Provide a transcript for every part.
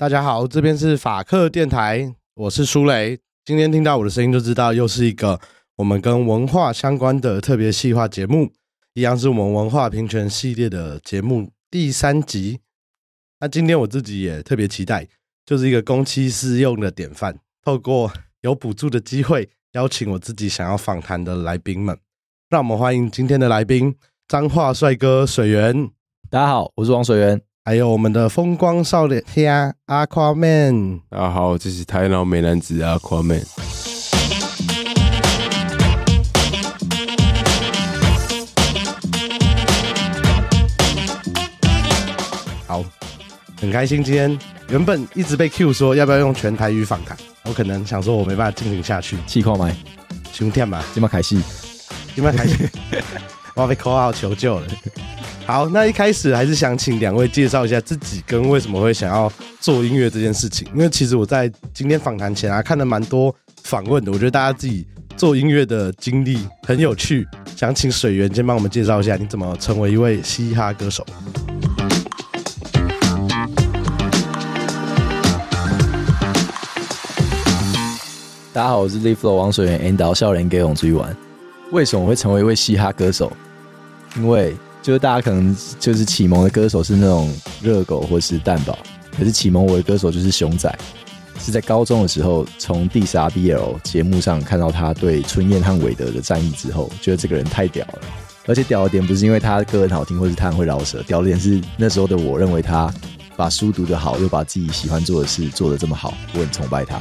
大家好，这边是法客电台，我是舒雷。今天听到我的声音就知道，又是一个我们跟文化相关的特别细化节目，一样是我们文化平权系列的节目第三集。那今天我自己也特别期待，就是一个公期私用的典范，透过有补助的机会，邀请我自己想要访谈的来宾们。让我们欢迎今天的来宾，彰话帅哥水源。大家好，我是王水源。还有我们的风光少年天 Aquaman，大家好，这是台脑美男子 Aquaman。好，很开心今天原本一直被 Q 说要不要用全台语访谈，我可能想说我没办法进行下去，气矿麦，胸天嘛，今麦凯西，今麦凯西，我要被 call out 求救了。好，那一开始还是想请两位介绍一下自己跟为什么会想要做音乐这件事情。因为其实我在今天访谈前啊，看了蛮多访问的，我觉得大家自己做音乐的经历很有趣。想请水源先帮我们介绍一下，你怎么成为一位嘻哈歌手？大家好，我是 Live Flow 王水源，and 导笑脸给我们出去玩。为什么会成为一位嘻哈歌手？因为就是大家可能就是启蒙的歌手是那种热狗或是蛋堡，可是启蒙我的歌手就是熊仔，是在高中的时候从 D R B L 节目上看到他对春燕和韦德的战役之后，觉得这个人太屌了，而且屌的点不是因为他歌很好听，或是他很会饶舌，屌的点是那时候的我认为他把书读得好，又把自己喜欢做的事做得这么好，我很崇拜他。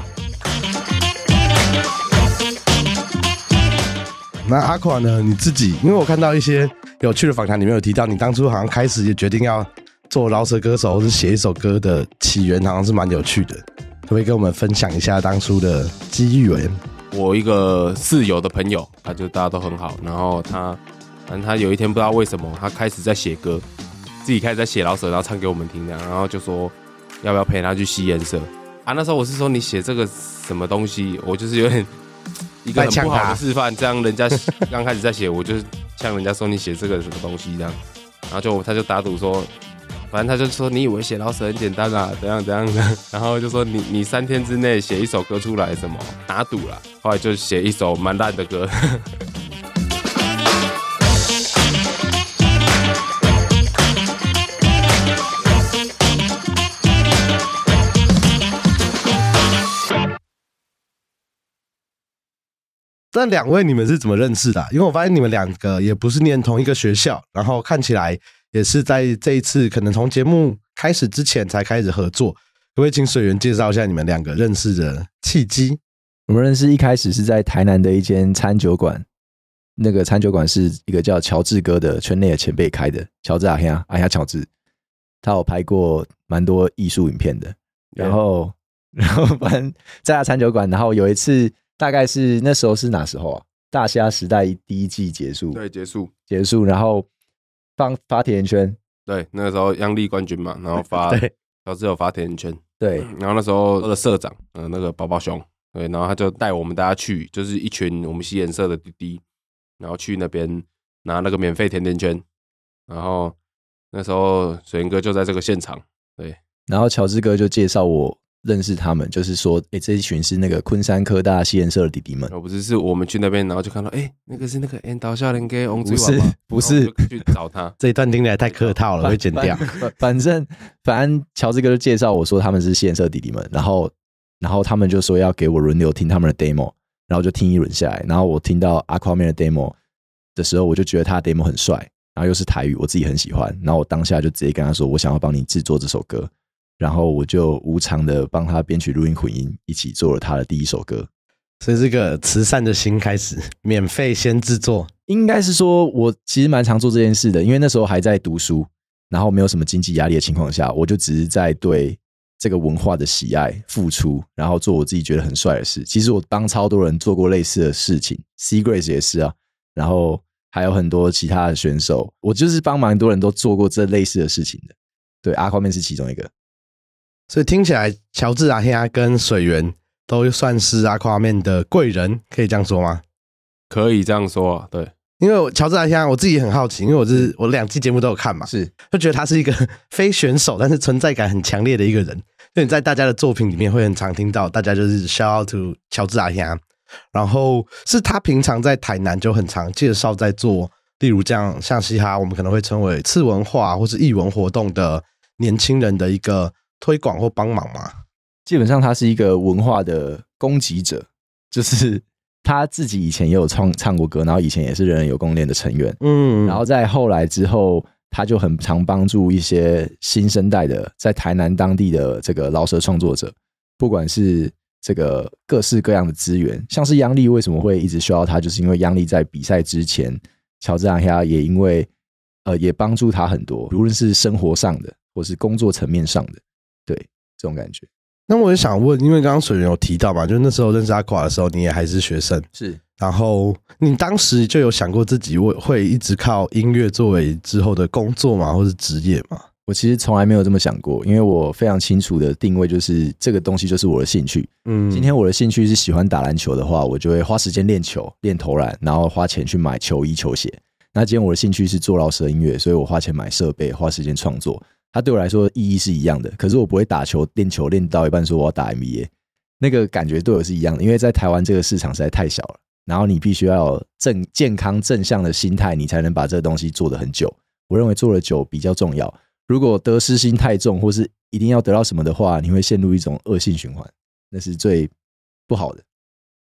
那阿垮呢？你自己，因为我看到一些。有趣的访谈里面有提到，你当初好像开始也决定要做饶舌歌手，或是写一首歌的起源，好像是蛮有趣的。可不可以跟我们分享一下当初的机遇？我一个室友的朋友，他就大家都很好，然后他，反正他有一天不知道为什么，他开始在写歌，自己开始在写老舍，然后唱给我们听，这样，然后就说要不要陪他去吸颜色啊？那时候我是说你写这个什么东西，我就是有点一个很不好的示范，这样人家刚开始在写，我就是。像人家说你写这个什么东西这样，然后就他就打赌说，反正他就说你以为写老舍很简单啊，怎样怎样的，然后就说你你三天之内写一首歌出来什么，打赌了，后来就写一首蛮烂的歌。那两位你们是怎么认识的？因为我发现你们两个也不是念同一个学校，然后看起来也是在这一次可能从节目开始之前才开始合作。可不可以请水源介绍一下你们两个认识的契机？我们认识一开始是在台南的一间餐酒馆，那个餐酒馆是一个叫乔治哥的圈内的前辈开的，乔治阿黑啊，阿黑乔治，他有拍过蛮多艺术影片的。然后，然后反正在他餐酒馆，然后有一次。大概是那时候是哪时候啊？大虾时代第一季结束，对，结束，结束，然后发发甜甜圈，对，那个时候央丽冠军嘛，然后发，对，然后只有发甜甜圈，对，然后那时候的社长，呃，那个宝宝熊，对，然后他就带我们大家去，就是一群我们吸颜色的滴滴，然后去那边拿那个免费甜甜圈，然后那时候水源哥就在这个现场，对，然后乔治哥就介绍我。认识他们，就是说，哎、欸，这一群是那个昆山科大西研社的弟弟们。哦，不是，是我们去那边，然后就看到，哎、欸，那个是那个 N 导笑脸给翁子是，不是去找他。这一段听起来太客套了，会剪掉。反正反正乔治哥就介绍我说他们是西研社的弟弟们，然后然后他们就说要给我轮流听他们的 demo，然后就听一轮下来，然后我听到 Aquaman 的 demo 的时候，我就觉得他的 demo 很帅，然后又是台语，我自己很喜欢，然后我当下就直接跟他说，我想要帮你制作这首歌。然后我就无偿的帮他编曲、录音、混音，一起做了他的第一首歌。所以这个慈善的心开始，免费先制作，应该是说我其实蛮常做这件事的，因为那时候还在读书，然后没有什么经济压力的情况下，我就只是在对这个文化的喜爱付出，然后做我自己觉得很帅的事。其实我帮超多人做过类似的事情，C Grace 也是啊，然后还有很多其他的选手，我就是帮蛮多人都做过这类似的事情的。对，Aquaman 是其中一个。所以听起来，乔治阿黑亚跟水源都算是 Aquaman 的贵人，可以这样说吗？可以这样说，对。因为乔治阿黑亚，我自己很好奇，因为我是我两季节目都有看嘛，是，就觉得他是一个非选手，但是存在感很强烈的一个人。就你在大家的作品里面会很常听到，大家就是 shout out to 乔治阿香，然后是他平常在台南就很常介绍在做，例如这样像嘻哈，我们可能会称为次文化或是艺文活动的年轻人的一个推广或帮忙吗。基本上他是一个文化的供给者，就是他自己以前也有唱唱过歌，然后以前也是人人有功练的成员，嗯，然后在后来之后。他就很常帮助一些新生代的在台南当地的这个饶舌创作者，不管是这个各式各样的资源，像是央丽为什么会一直需要他，就是因为央丽在比赛之前，乔治亚亚也因为呃也帮助他很多，无论是生活上的或是工作层面上的，对这种感觉。那我也想问，因为刚刚水源有提到嘛，就那时候认识阿垮的时候，你也还是学生，是。然后你当时就有想过自己会会一直靠音乐作为之后的工作嘛，或是职业嘛？我其实从来没有这么想过，因为我非常清楚的定位就是这个东西就是我的兴趣。嗯，今天我的兴趣是喜欢打篮球的话，我就会花时间练球、练投篮，然后花钱去买球衣、球鞋。那今天我的兴趣是做饶舌音乐，所以我花钱买设备、花时间创作。它对我来说意义是一样的，可是我不会打球、练球练到一半说我要打 NBA，那个感觉对我是一样的，因为在台湾这个市场实在太小了。然后你必须要有正健康正向的心态，你才能把这个东西做得很久。我认为做了久比较重要。如果得失心太重，或是一定要得到什么的话，你会陷入一种恶性循环，那是最不好的。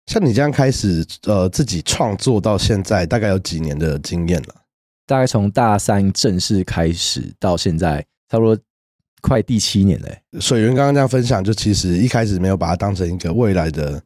像你这样开始呃自己创作到现在，大概有几年的经验了？大概从大三正式开始到现在，差不多快第七年了。水源刚刚这样分享，就其实一开始没有把它当成一个未来的。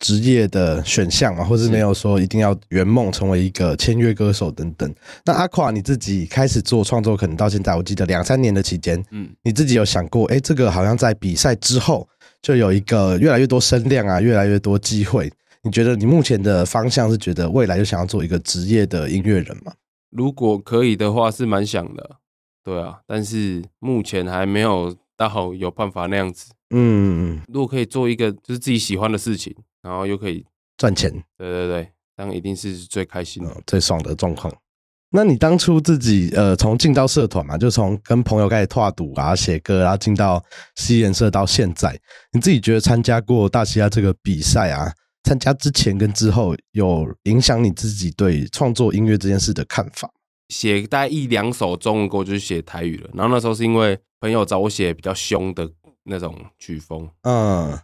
职业的选项嘛，或是没有说一定要圆梦成为一个签约歌手等等。那阿垮你自己开始做创作，可能到现在我记得两三年的期间，嗯，你自己有想过，哎，这个好像在比赛之后就有一个越来越多声量啊，越来越多机会。你觉得你目前的方向是觉得未来就想要做一个职业的音乐人吗？如果可以的话，是蛮想的，对啊，但是目前还没有到有办法那样子。嗯，如果可以做一个就是自己喜欢的事情。然后又可以赚钱，对对对，当一定是最开心的、嗯、最爽的状况。那你当初自己呃，从进到社团嘛，就从跟朋友开始拓赌啊、写歌，然后进到西研社到现在，你自己觉得参加过大西亚这个比赛啊，参加之前跟之后有影响你自己对创作音乐这件事的看法？写大概一两首中文歌就是写台语了，然后那时候是因为朋友找我写比较凶的那种曲风，嗯。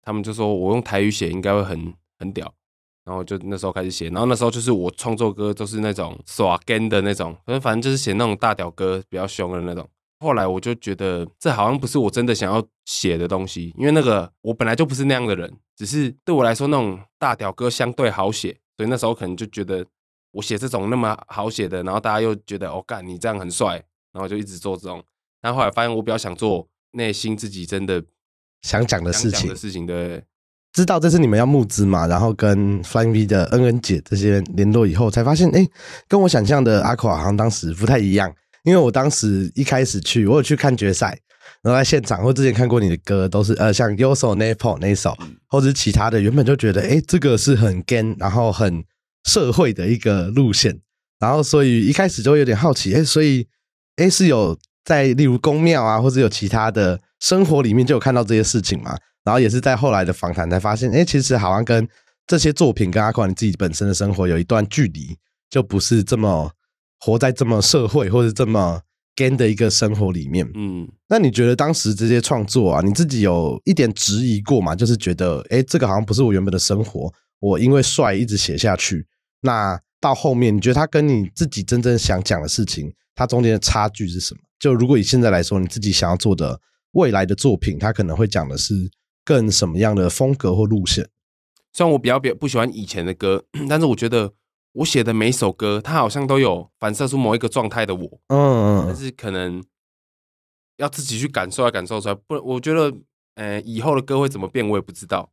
他们就说我用台语写应该会很很屌，然后就那时候开始写，然后那时候就是我创作歌都是那种耍 gen 的那种，反正反正就是写那种大屌歌，比较凶的那种。后来我就觉得这好像不是我真的想要写的东西，因为那个我本来就不是那样的人，只是对我来说那种大屌歌相对好写，所以那时候可能就觉得我写这种那么好写的，然后大家又觉得哦干你这样很帅，然后就一直做这种。但后来发现我比较想做内心自己真的。想讲的事情，的事情对，知道这是你们要募资嘛？然后跟 Flying V 的恩恩姐这些联络以后，才发现，哎，跟我想象的阿夸好像当时不太一样。因为我当时一开始去，我有去看决赛，然后在现场或之前看过你的歌，都是呃像 Yoso Nepo 那一首，或者是其他的，原本就觉得，哎，这个是很 gan，然后很社会的一个路线，然后所以一开始就有点好奇，哎，所以，哎，是有在例如宫庙啊，或者有其他的。生活里面就有看到这些事情嘛，然后也是在后来的访谈才发现，哎，其实好像跟这些作品跟阿宽你自己本身的生活有一段距离，就不是这么活在这么社会或者这么 gan 的一个生活里面。嗯，那你觉得当时这些创作啊，你自己有一点质疑过吗？就是觉得，哎，这个好像不是我原本的生活，我因为帅一直写下去，那到后面你觉得他跟你自己真正想讲的事情，它中间的差距是什么？就如果以现在来说，你自己想要做的。未来的作品，他可能会讲的是更什么样的风格或路线？虽然我比较比较不喜欢以前的歌，但是我觉得我写的每一首歌，它好像都有反射出某一个状态的我。嗯嗯。但是可能要自己去感受来感受出来。不，我觉得，呃，以后的歌会怎么变，我也不知道。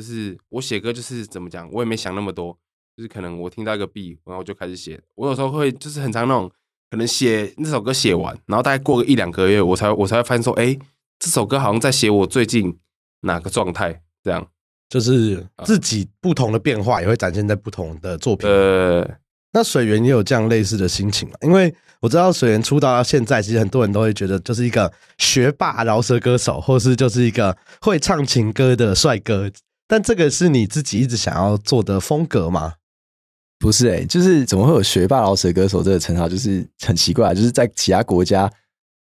就是我写歌，就是怎么讲，我也没想那么多。就是可能我听到一个 beat，然后我就开始写。我有时候会就是很常那种。可能写那首歌写完，然后大概过个一两个月，我才我才会发现说，哎，这首歌好像在写我最近哪个状态，这样就是自己不同的变化也会展现在不同的作品。呃，那水源也有这样类似的心情嘛？因为我知道水源出道到现在，其实很多人都会觉得就是一个学霸饶舌歌手，或是就是一个会唱情歌的帅哥。但这个是你自己一直想要做的风格吗？不是诶、欸，就是怎么会有学霸饶舌歌手这个称号？就是很奇怪，就是在其他国家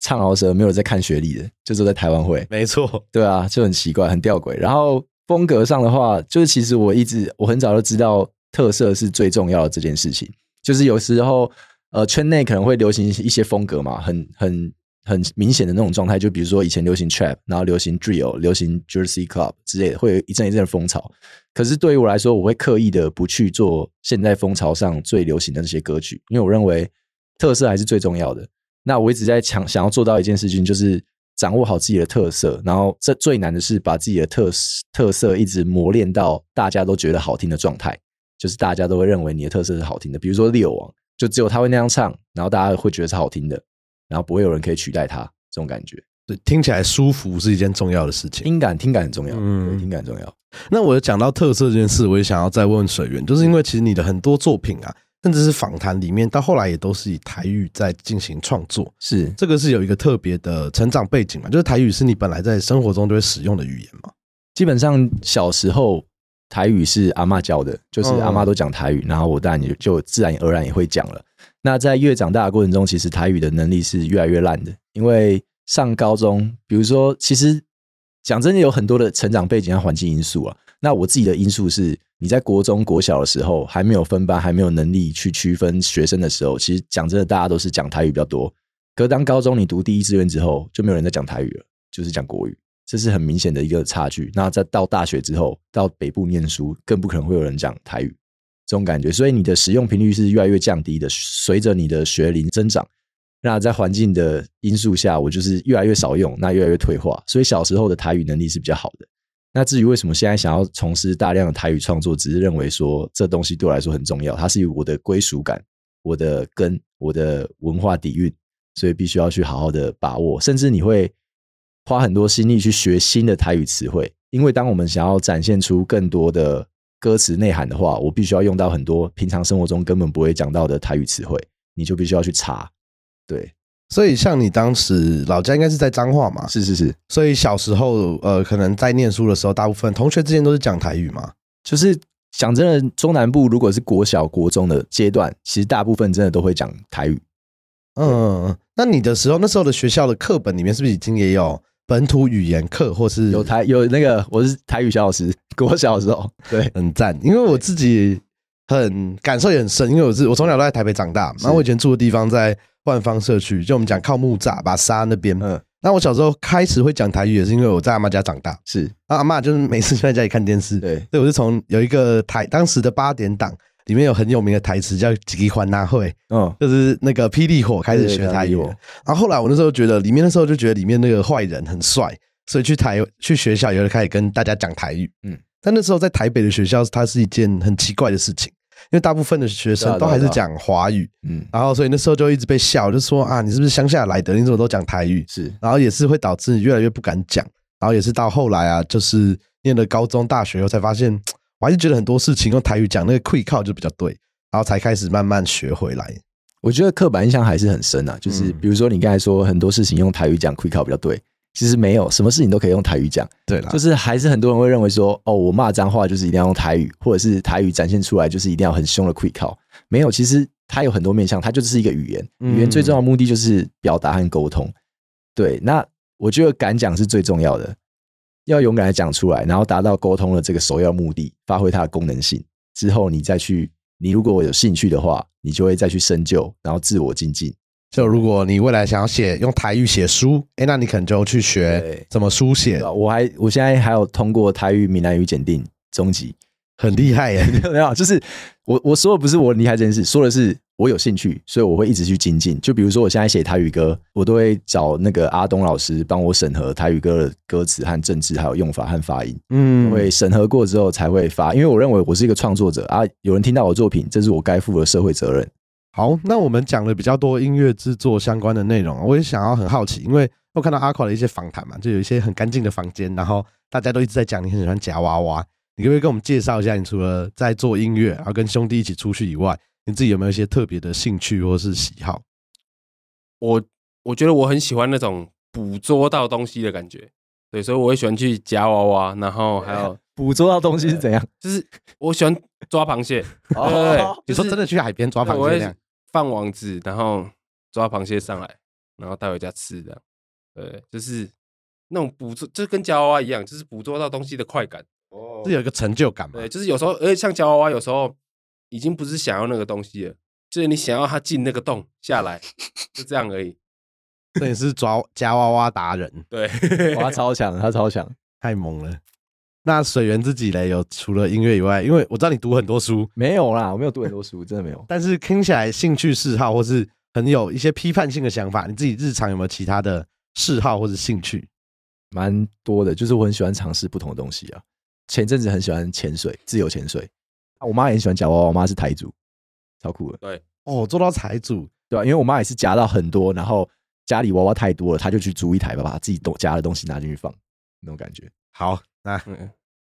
唱饶舌没有在看学历的，就是在台湾会。没错，对啊，就很奇怪，很吊诡。然后风格上的话，就是其实我一直我很早就知道。特色是最重要的这件事情，就是有时候，呃，圈内可能会流行一些风格嘛，很很很明显的那种状态，就比如说以前流行 trap，然后流行 drill，流行 Jersey club 之类的，会有一阵一阵的风潮。可是对于我来说，我会刻意的不去做现在风潮上最流行的那些歌曲，因为我认为特色还是最重要的。那我一直在想想要做到一件事情，就是掌握好自己的特色，然后这最难的是把自己的特特色一直磨练到大家都觉得好听的状态。就是大家都会认为你的特色是好听的，比如说猎王，就只有他会那样唱，然后大家会觉得是好听的，然后不会有人可以取代他这种感觉。对，听起来舒服是一件重要的事情，听感听感很重要，嗯，听感很重要。那我讲到特色这件事，我也想要再问水源，就是因为其实你的很多作品啊，甚至是访谈里面，到后来也都是以台语在进行创作，是这个是有一个特别的成长背景嘛？就是台语是你本来在生活中都会使用的语言嘛？基本上小时候。台语是阿嬷教的，就是阿嬷都讲台语，然后我当然也就自然而然也会讲了。那在越长大的过程中，其实台语的能力是越来越烂的。因为上高中，比如说，其实讲真的有很多的成长背景和环境因素啊。那我自己的因素是，你在国中国小的时候还没有分班，还没有能力去区分学生的时候，其实讲真的，大家都是讲台语比较多。可当高中你读第一志愿之后，就没有人在讲台语了，就是讲国语。这是很明显的一个差距。那在到大学之后，到北部念书，更不可能会有人讲台语这种感觉。所以你的使用频率是越来越降低的。随着你的学龄增长，那在环境的因素下，我就是越来越少用，那越来越退化。所以小时候的台语能力是比较好的。那至于为什么现在想要从事大量的台语创作，只是认为说这东西对我来说很重要，它是我的归属感、我的根、我的文化底蕴，所以必须要去好好的把握。甚至你会。花很多心力去学新的台语词汇，因为当我们想要展现出更多的歌词内涵的话，我必须要用到很多平常生活中根本不会讲到的台语词汇，你就必须要去查。对，所以像你当时老家应该是在彰化嘛？是是是。所以小时候呃，可能在念书的时候，大部分同学之间都是讲台语嘛。就是讲真的，中南部如果是国小、国中的阶段，其实大部分真的都会讲台语。嗯，那你的时候，那时候的学校的课本里面是不是已经也有？本土语言课，或是有台有那个，我是台语小老师。国小的时候，对，很赞。因为我自己很感受也很深，因为我是我从小都在台北长大，然后我以前住的地方在万方社区，就我们讲靠木栅把沙那边。嗯，那我小时候开始会讲台语，也是因为我在阿妈家长大。是，那阿妈就是每次就在家里看电视。对，对我是从有一个台当时的八点档。里面有很有名的台词叫“吉欢呐会”，嗯，就是那个霹雳火开始学台语，然后后来我那时候觉得里面那时候就觉得里面那个坏人很帅，所以去台去学校也会开始跟大家讲台语，嗯，但那时候在台北的学校，它是一件很奇怪的事情，因为大部分的学生都还是讲华语，嗯，然后所以那时候就一直被笑，就说啊，你是不是乡下来的？你怎么都讲台语？是，然后也是会导致你越来越不敢讲，然后也是到后来啊，就是念了高中、大学后才发现。我还是觉得很多事情用台语讲那个 quick call 就比较对，然后才开始慢慢学回来。我觉得刻板印象还是很深啊，就是比如说你刚才说很多事情用台语讲 quick call 比较对，其实没有什么事情都可以用台语讲。对啦，就是还是很多人会认为说，哦，我骂脏话就是一定要用台语，或者是台语展现出来就是一定要很凶的 quick call，。没有，其实它有很多面向，它就是一个语言。语言最重要的目的就是表达和沟通。对，那我觉得敢讲是最重要的。要勇敢的讲出来，然后达到沟通的这个首要目的，发挥它的功能性之后，你再去，你如果有兴趣的话，你就会再去深究，然后自我精进。就如果你未来想要写用台语写书，哎，那你可能就去学怎么书写。我还我现在还有通过台语闽南语检定中级，很厉害耶！没有，就是我我说的不是我厉害这件事，说的是。我有兴趣，所以我会一直去精进。就比如说，我现在写台语歌，我都会找那个阿东老师帮我审核台语歌的歌词和政治，还有用法和发音。嗯，会审核过之后才会发，因为我认为我是一个创作者啊，有人听到我作品，这是我该负的社会责任。好，那我们讲了比较多音乐制作相关的内容，我也想要很好奇，因为我看到阿垮的一些访谈嘛，就有一些很干净的房间，然后大家都一直在讲你很喜欢夹娃娃，你可不可以跟我们介绍一下？你除了在做音乐，然后跟兄弟一起出去以外？你自己有没有一些特别的兴趣或是喜好？我我觉得我很喜欢那种捕捉到东西的感觉，对，所以我会喜欢去夹娃娃，然后还有 捕捉到东西是怎样？就是我喜欢抓螃蟹，哦对，你说真的去海边抓螃蟹这样？放网子，然后抓螃蟹上来，然后带回家吃这样，对，就是那种捕捉，就跟夹娃娃一样，就是捕捉到东西的快感，哦，是有一个成就感嘛？对，就是有时候，而且像夹娃娃，有时候已经不是想要那个东西了。就是你想要它进那个洞下来，就这样而已。这也是抓夹娃娃达人，对，他超强，他超强，太猛了。那水源自己嘞，有除了音乐以外，因为我知道你读很多书，没有啦，我没有读很多书，真的没有。但是听起来兴趣嗜好或是很有一些批判性的想法，你自己日常有没有其他的嗜好或者兴趣？蛮多的，就是我很喜欢尝试不同的东西啊。前阵子很喜欢潜水，自由潜水。我妈也很喜欢夹娃娃，我妈是台主。超酷的，对哦，做到财主，对吧、啊？因为我妈也是夹到很多，然后家里娃娃太多了，她就去租一台吧，把自己都夹的东西拿进去放，那种感觉。好，那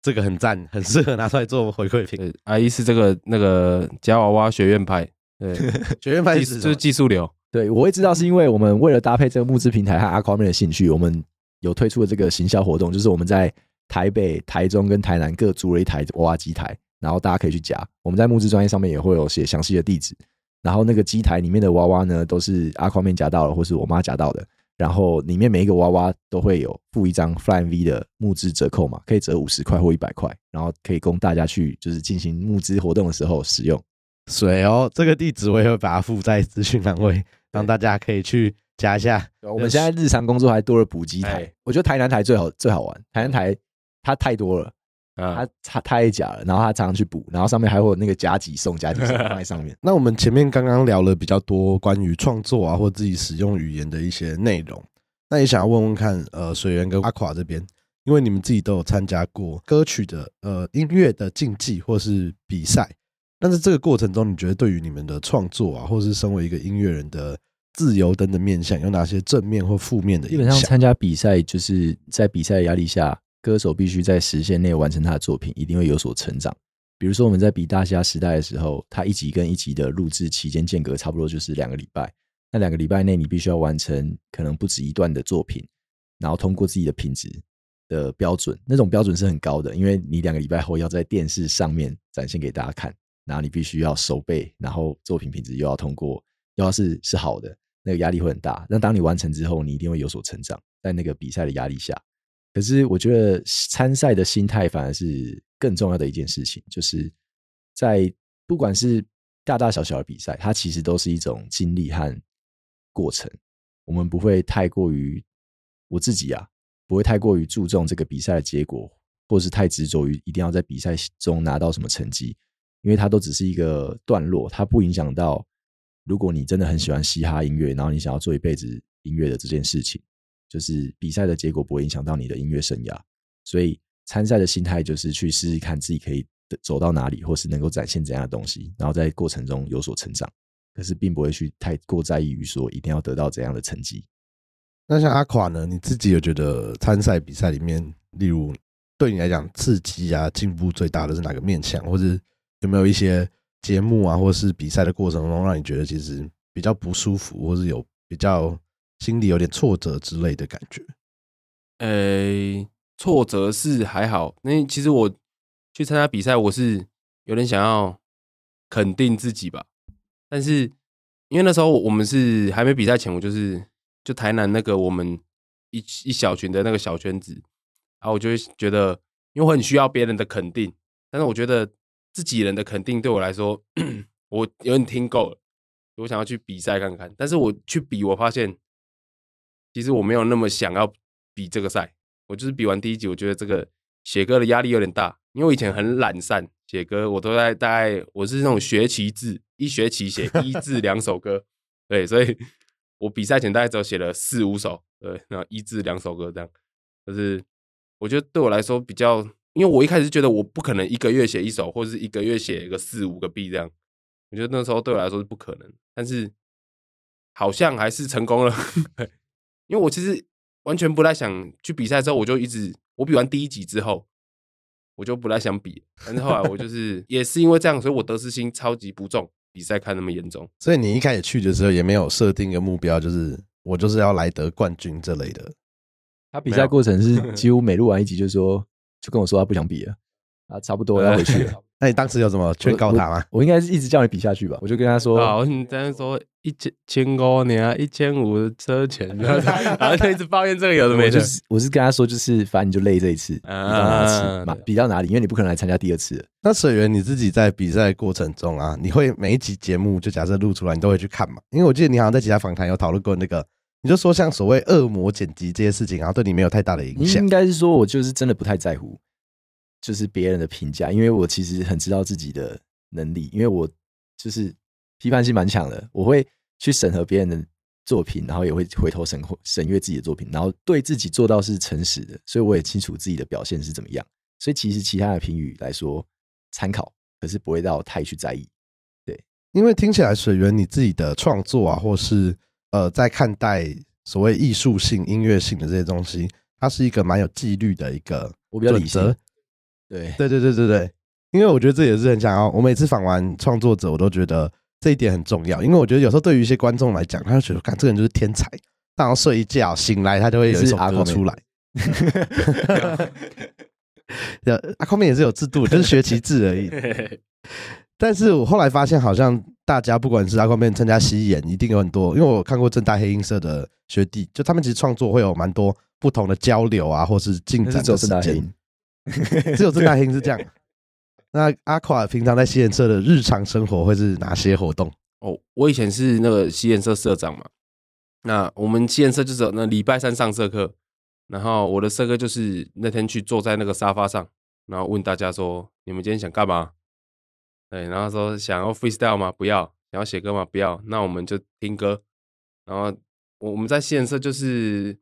这个很赞，很适合拿出来做回馈品。阿姨是这个那个夹娃娃学院派，对，学院派是就是技术流。对，我会知道是因为我们为了搭配这个募资平台和 Aquaman 的兴趣，我们有推出了这个行销活动，就是我们在台北、台中跟台南各租了一台娃娃机台。然后大家可以去夹，我们在募资专业上面也会有写详细的地址。然后那个机台里面的娃娃呢，都是 Aquaman 夹到了，或是我妈夹到的。然后里面每一个娃娃都会有附一张 Flying V 的募资折扣码，可以折五十块或一百块，然后可以供大家去就是进行募资活动的时候使用。水哦，这个地址我也会把它附在资讯栏位，让大家可以去加一下。我们现在日常工作还多了补机台，我觉得台南台最好最好玩，台南台它太多了。他他太假了，然后他常常去补，然后上面还会有那个加急送加急送放在上面。那我们前面刚刚聊了比较多关于创作啊，或自己使用语言的一些内容，那也想要问问看，呃，水源跟阿垮这边，因为你们自己都有参加过歌曲的呃音乐的竞技或是比赛，但是这个过程中，你觉得对于你们的创作啊，或是身为一个音乐人的自由灯的面向，有哪些正面或负面的影响？基本上参加比赛就是在比赛的压力下。歌手必须在时限内完成他的作品，一定会有所成长。比如说我们在比大虾时代的时候，他一集跟一集的录制期间间隔差不多就是两个礼拜。那两个礼拜内，你必须要完成可能不止一段的作品，然后通过自己的品质的标准，那种标准是很高的，因为你两个礼拜后要在电视上面展现给大家看，然后你必须要守备，然后作品品质又要通过，又要是是好的，那个压力会很大。那当你完成之后，你一定会有所成长，在那个比赛的压力下。可是我觉得参赛的心态反而是更重要的一件事情，就是在不管是大大小小的比赛，它其实都是一种经历和过程。我们不会太过于我自己啊，不会太过于注重这个比赛的结果，或是太执着于一定要在比赛中拿到什么成绩，因为它都只是一个段落，它不影响到如果你真的很喜欢嘻哈音乐，然后你想要做一辈子音乐的这件事情。就是比赛的结果不会影响到你的音乐生涯，所以参赛的心态就是去试试看自己可以走到哪里，或是能够展现怎样的东西，然后在过程中有所成长。可是并不会去太过在意于说一定要得到怎样的成绩。那像阿垮呢？你自己有觉得参赛比赛里面，例如对你来讲刺激啊、进步最大的是哪个面向，或者有没有一些节目啊，或是比赛的过程中让你觉得其实比较不舒服，或是有比较？心里有点挫折之类的感觉，呃、挫折是还好。那其实我去参加比赛，我是有点想要肯定自己吧。但是因为那时候我们是还没比赛前，我就是就台南那个我们一一小群的那个小圈子，然后我就会觉得，因为很需要别人的肯定，但是我觉得自己人的肯定对我来说，我有点听够了，我想要去比赛看看。但是我去比，我发现。其实我没有那么想要比这个赛，我就是比完第一集，我觉得这个写歌的压力有点大，因为我以前很懒散，写歌我都在大概我是那种学期制，一学期写 一至两首歌，对，所以我比赛前大概只有写了四五首，对，然后一至两首歌这样，就是我觉得对我来说比较，因为我一开始觉得我不可能一个月写一首，或者是一个月写一个四五个 B 这样，我觉得那时候对我来说是不可能，但是好像还是成功了。因为我其实完全不太想去比赛，之后我就一直我比完第一集之后，我就不太想比。但是后来我就是也是因为这样，所以我得失心超级不重，比赛看那么严重。所以你一开始去的时候也没有设定一个目标，就是我就是要来得冠军这类的。他比赛过程是几乎每录完一集就说，就跟我说他不想比了，啊，差不多要回去了。那你当时有什么劝告他吗？我，我应该是一直叫你比下去吧。我就跟他说，好，你这样说一千千五年一千五的车钱，然后他一直抱怨这个有的没的。就是我是跟他说，就是反正你就累这一次，比到哪次，比到哪里，因为你不可能来参加第二次。那水源你自己在比赛过程中啊，你会每一集节目就假设录出来，你都会去看嘛？因为我记得你好像在其他访谈有讨论过那个，你就说像所谓恶魔剪辑这些事情，然后对你没有太大的影响。应该是说我就是真的不太在乎。就是别人的评价，因为我其实很知道自己的能力，因为我就是批判性蛮强的，我会去审核别人的作品，然后也会回头审审阅自己的作品，然后对自己做到是诚实的，所以我也清楚自己的表现是怎么样。所以其实其他的评语来说参考，可是不会到太去在意。对，因为听起来水源你自己的创作啊，或是呃，在看待所谓艺术性、音乐性的这些东西，它是一个蛮有纪律的一个，我比较理性。对对对对对对，因为我觉得这也是很想要。我每次访完创作者，我都觉得这一点很重要。因为我觉得有时候对于一些观众来讲，他就觉得，看这个人就是天才，然后睡一觉醒来，他就会有一首歌出来。对，阿空面也是有制度，就是学其制而已。但是我后来发现，好像大家不管是阿空面参加西演，一定有很多。因为我看过正大黑音社的学弟，就他们其实创作会有蛮多不同的交流啊，或是进展的时间。只有政大黑音是这样。那阿垮平常在西研社的日常生活会是哪些活动？哦，我以前是那个西研社社长嘛。那我们西研社就是那礼拜三上社课，然后我的社课就是那天去坐在那个沙发上，然后问大家说：你们今天想干嘛？对，然后说想要 freestyle 吗？不要。想要写歌吗？不要。那我们就听歌。然后我我们在西研社就是。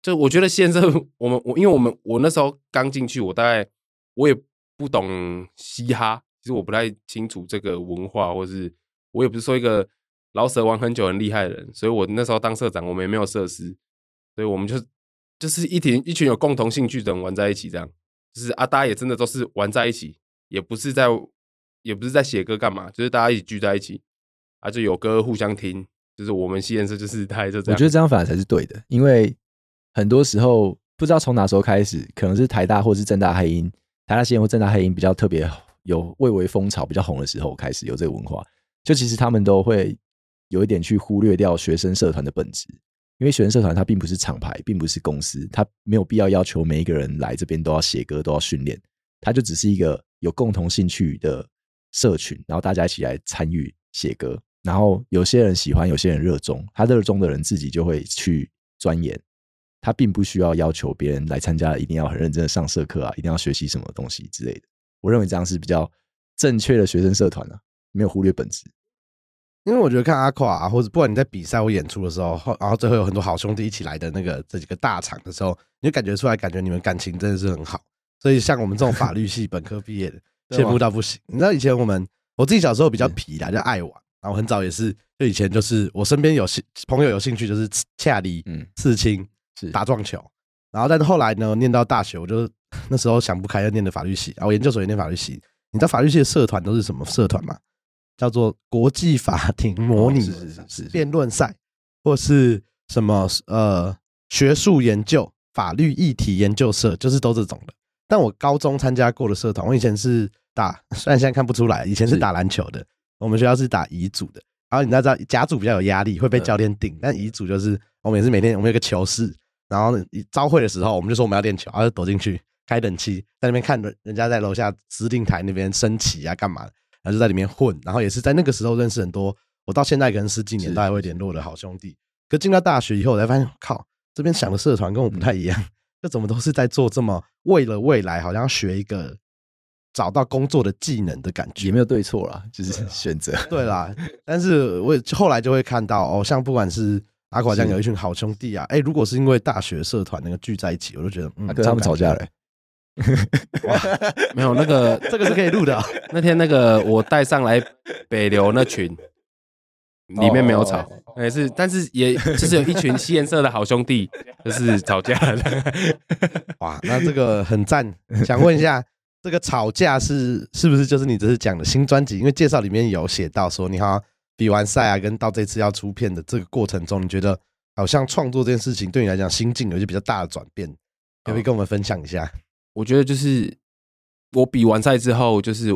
就我觉得现在我们我因为我们我那时候刚进去，我大概我也不懂嘻哈，其实我不太清楚这个文化，或是我也不是说一个老舍玩很久很厉害的人，所以我那时候当社长，我们也没有设施，所以我们就就是一群一群有共同兴趣的人玩在一起，这样就是啊，大家也真的都是玩在一起，也不是在也不是在写歌干嘛，就是大家一起聚在一起啊，就有歌互相听，就是我们西研社就是大概就这样，我觉得这样反而才是对的，因为。很多时候不知道从哪时候开始，可能是台大或是政大黑音，台大西研或政大黑音比较特别有蔚为风潮、比较红的时候，开始有这个文化。就其实他们都会有一点去忽略掉学生社团的本质，因为学生社团它并不是厂牌，并不是公司，它没有必要要求每一个人来这边都要写歌、都要训练，它就只是一个有共同兴趣的社群，然后大家一起来参与写歌，然后有些人喜欢，有些人热衷，他热衷的人自己就会去钻研。他并不需要要求别人来参加，一定要很认真的上社课啊，一定要学习什么东西之类的。我认为这样是比较正确的学生社团啊，没有忽略本质。因为我觉得看阿垮啊，或者不管你在比赛或演出的时候，然后最后有很多好兄弟一起来的那个这几个大场的时候，你就感觉出来，感觉你们感情真的是很好。所以像我们这种法律系本科毕业的，羡慕到不行。你知道以前我们我自己小时候比较皮啦，就爱玩，然后很早也是，就以前就是我身边有兴朋友有兴趣就是恰里、嗯，刺青。是打撞球，然后但是后来呢，念到大学，我就那时候想不开，要念的法律系，然后研究所也念法律系。你知道法律系的社团都是什么社团吗？叫做国际法庭模拟辩论赛，或是什么呃学术研究法律议题研究社，就是都这种的。但我高中参加过的社团，我以前是打，虽然现在看不出来，以前是打篮球的。我们学校是打乙组的，然后你知道甲组比较有压力，会被教练顶，但乙组就是我们也是每天我们有个球室。然后一朝会的时候，我们就说我们要练球，然后就躲进去开冷气，在那边看人家在楼下司令台那边升旗啊，干嘛？然后就在里面混。然后也是在那个时候认识很多，我到现在可能十几年都还会联络的好兄弟。可进到大学以后，我才发现，靠，这边想的社团跟我不太一样。这怎么都是在做这么为了未来，好像要学一个找到工作的技能的感觉。也没有对错啦，就是选择。对啦，但是我后来就会看到，哦，像不管是。阿垮这样有一群好兄弟啊！哎、欸，如果是因为大学社团那个聚在一起，我就觉得，嗯，跟他们吵架了。哇，没有那个，这个是可以录的、啊。那天那个我带上来北流那群，里面没有吵，也、欸、是，但是也就是有一群西研社的好兄弟，就是吵架了。哇，那这个很赞。想问一下，这个吵架是是不是就是你这次讲的新专辑？因为介绍里面有写到说，你好像比完赛啊，跟到这次要出片的这个过程中，你觉得好像创作这件事情对你来讲心境有一些比较大的转变，可不可以跟我们分享一下？我觉得就是我比完赛之后，就是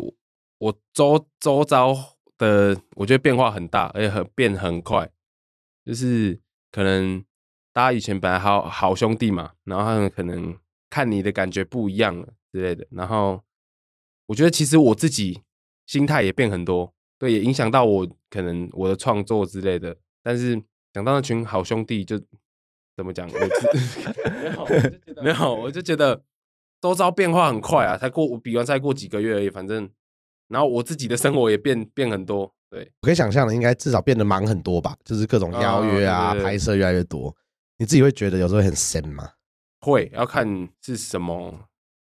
我周周遭的，我觉得变化很大，而且很变很快，就是可能大家以前本来好好兄弟嘛，然后他们可能看你的感觉不一样了。之类的，然后我觉得其实我自己心态也变很多，对，也影响到我可能我的创作之类的。但是讲到那群好兄弟，就怎么讲？我 没有，没有，我就觉得周遭变化很快啊，才过我比完赛过几个月而已，反正，然后我自己的生活也变变很多。对，我可以想象的，应该至少变得忙很多吧，就是各种邀约啊，哦、对对对拍摄越来越多。你自己会觉得有时候很闲吗？会，要看是什么。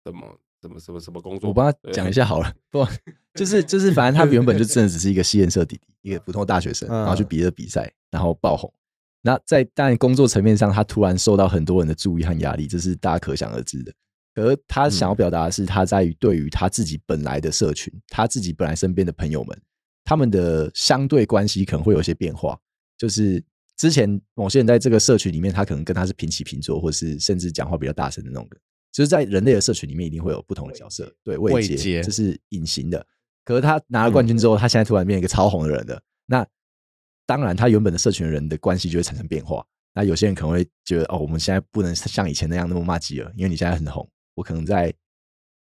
什么什么什么什么工作？我帮他讲一下好了。不，就是就是，反正他原本就真的只是一个西研社弟弟，一个普通大学生，然后去比了比赛，然后爆红。那在当然工作层面上，他突然受到很多人的注意和压力，这是大家可想而知的。而他想要表达的是，他在于对于他自己本来的社群，他自己本来身边的朋友们，他们的相对关系可能会有些变化。就是之前某些人在这个社群里面，他可能跟他是平起平坐，或是甚至讲话比较大声的那种人。就是在人类的社群里面，一定会有不同的角色，对，位阶，这是隐形的。可是他拿了冠军之后，他现在突然变成一个超红的人了。那当然，他原本的社群的人的关系就会产生变化。那有些人可能会觉得，哦，我们现在不能像以前那样那么骂吉了，因为你现在很红，我可能在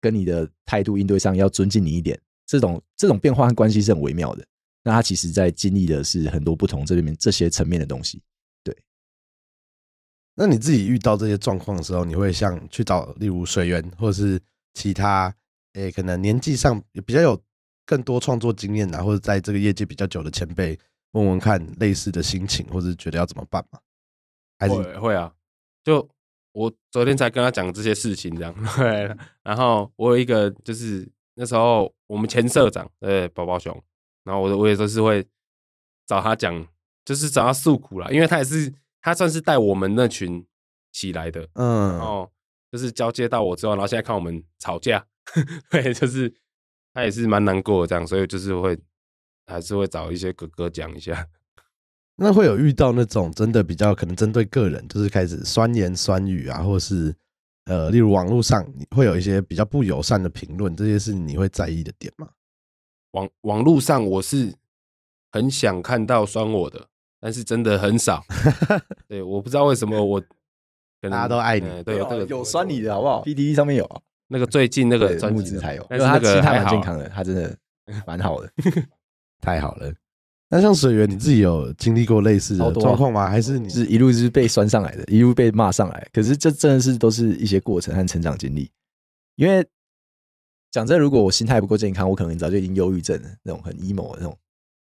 跟你的态度应对上要尊敬你一点。这种这种变化和关系是很微妙的。那他其实在经历的是很多不同这里面这些层面的东西。那你自己遇到这些状况的时候，你会像去找例如水源，或者是其他诶、可能年纪上比较有更多创作经验啊，或者在这个业界比较久的前辈问问看类似的心情，或者是觉得要怎么办吗？还是会会啊？就我昨天才跟他讲这些事情，这样 对。然后我有一个就是那时候我们前社长对宝宝熊，然后我我也都是会找他讲，就是找他诉苦啦，因为他也是。他算是带我们那群起来的，嗯，哦就是交接到我之后，然后现在看我们吵架，对，就是他也是蛮难过的这样，所以就是会还是会找一些哥哥讲一下。那会有遇到那种真的比较可能针对个人，就是开始酸言酸语啊，或是呃，例如网络上会有一些比较不友善的评论，这些是你会在意的点吗？网网络上我是很想看到酸我的。但是真的很少，对，我不知道为什么我大家都爱你，对，有这个有酸你的好不好？PDD 上面有那个最近那个木子才有，但是他心态蛮健康的，他真的 蛮好的，太好了。那像水源，你自己有经历过类似的状况吗？还是你是一路是被酸上来的，一路被骂上来？可是这真的是都是一些过程和成长经历。因为讲真，如果我心态不够健康，我可能早就已经忧郁症了，那种很 emo 的那种。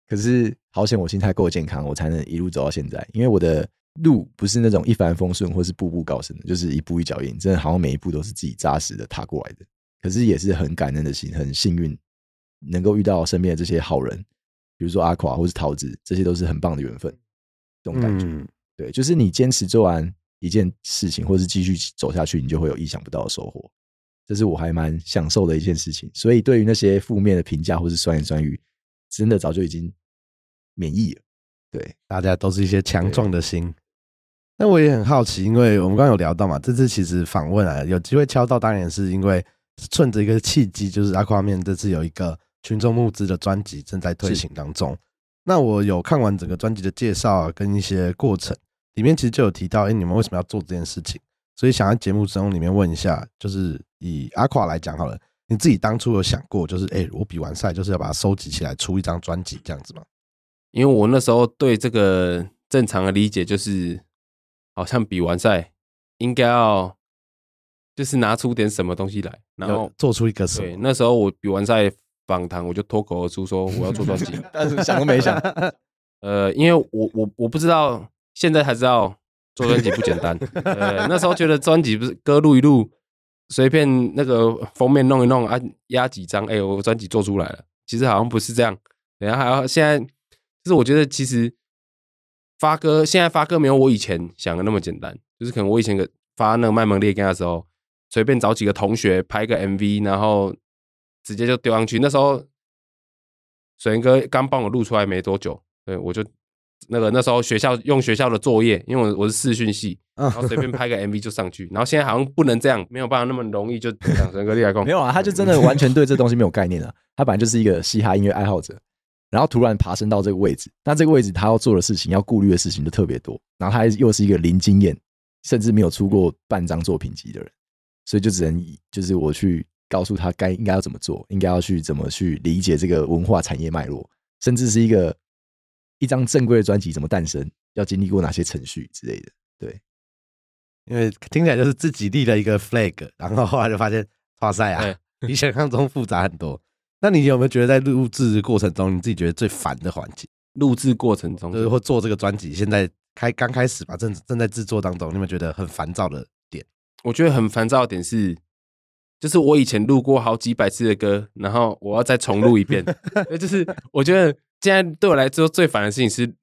可是好险，我心态够健康，我才能一路走到现在。因为我的路不是那种一帆风顺，或是步步高升的，就是一步一脚印，真的好像每一步都是自己扎实的踏过来的。可是也是很感恩的心，很幸运能够遇到身边的这些好人，比如说阿垮或是桃子，这些都是很棒的缘分。这种感觉，嗯、对，就是你坚持做完一件事情，或是继续走下去，你就会有意想不到的收获。这是我还蛮享受的一件事情。所以对于那些负面的评价或是酸言酸语，真的早就已经免疫了，对，大家都是一些强壮的心。那我也很好奇，因为我们刚刚有聊到嘛，这次其实访问啊，有机会敲到，当然是因为顺着一个契机，就是 Aquaman 这次有一个群众募资的专辑正在推行当中。那我有看完整个专辑的介绍啊，跟一些过程，里面其实就有提到，哎、欸，你们为什么要做这件事情？所以想在节目中里面问一下，就是以阿垮来讲好了。你自己当初有想过，就是哎、欸，我比完赛就是要把它收集起来出一张专辑这样子吗？因为我那时候对这个正常的理解就是，好像比完赛应该要就是拿出点什么东西来，然后做出一个什么。对，那时候我比完赛访谈，我就脱口而出说我要做专辑，但是想都没想。呃，因为我我我不知道，现在才知道做专辑不简单。呃，那时候觉得专辑不是歌录一录。随便那个封面弄一弄啊，压几张，哎、欸，我专辑做出来了。其实好像不是这样，等下还要现在，就是我觉得其实发歌现在发歌没有我以前想的那么简单。就是可能我以前个发那个卖萌列根的时候，随便找几个同学拍个 MV，然后直接就丢上去。那时候水源哥刚帮我录出来没多久，对我就那个那时候学校用学校的作业，因为我我是视讯系，然后随便拍个 MV 就上去。然后现在好像不能这样，没有办法那么容易就讲水源哥厉害过。没有啊，他就真的完全对这东西没有概念了。他本来就是一个嘻哈音乐爱好者，然后突然爬升到这个位置，那这个位置他要做的事情、要顾虑的事情就特别多。然后他又是一个零经验，甚至没有出过半张作品集的人，所以就只能以就是我去告诉他该应该要怎么做，应该要去怎么去理解这个文化产业脉络，甚至是一个一张正规的专辑怎么诞生，要经历过哪些程序之类的。对，因为听起来就是自己立了一个 flag，然后后来就发现哇塞啊，比想象中复杂很多。那你有没有觉得在录制过程中，你自己觉得最烦的环节？录制过程中，就是或做这个专辑，现在开刚开始吧，正正在制作当中，你有没有觉得很烦躁的点？我觉得很烦躁的点是，就是我以前录过好几百次的歌，然后我要再重录一遍。就是我觉得现在对我来说最烦的事情是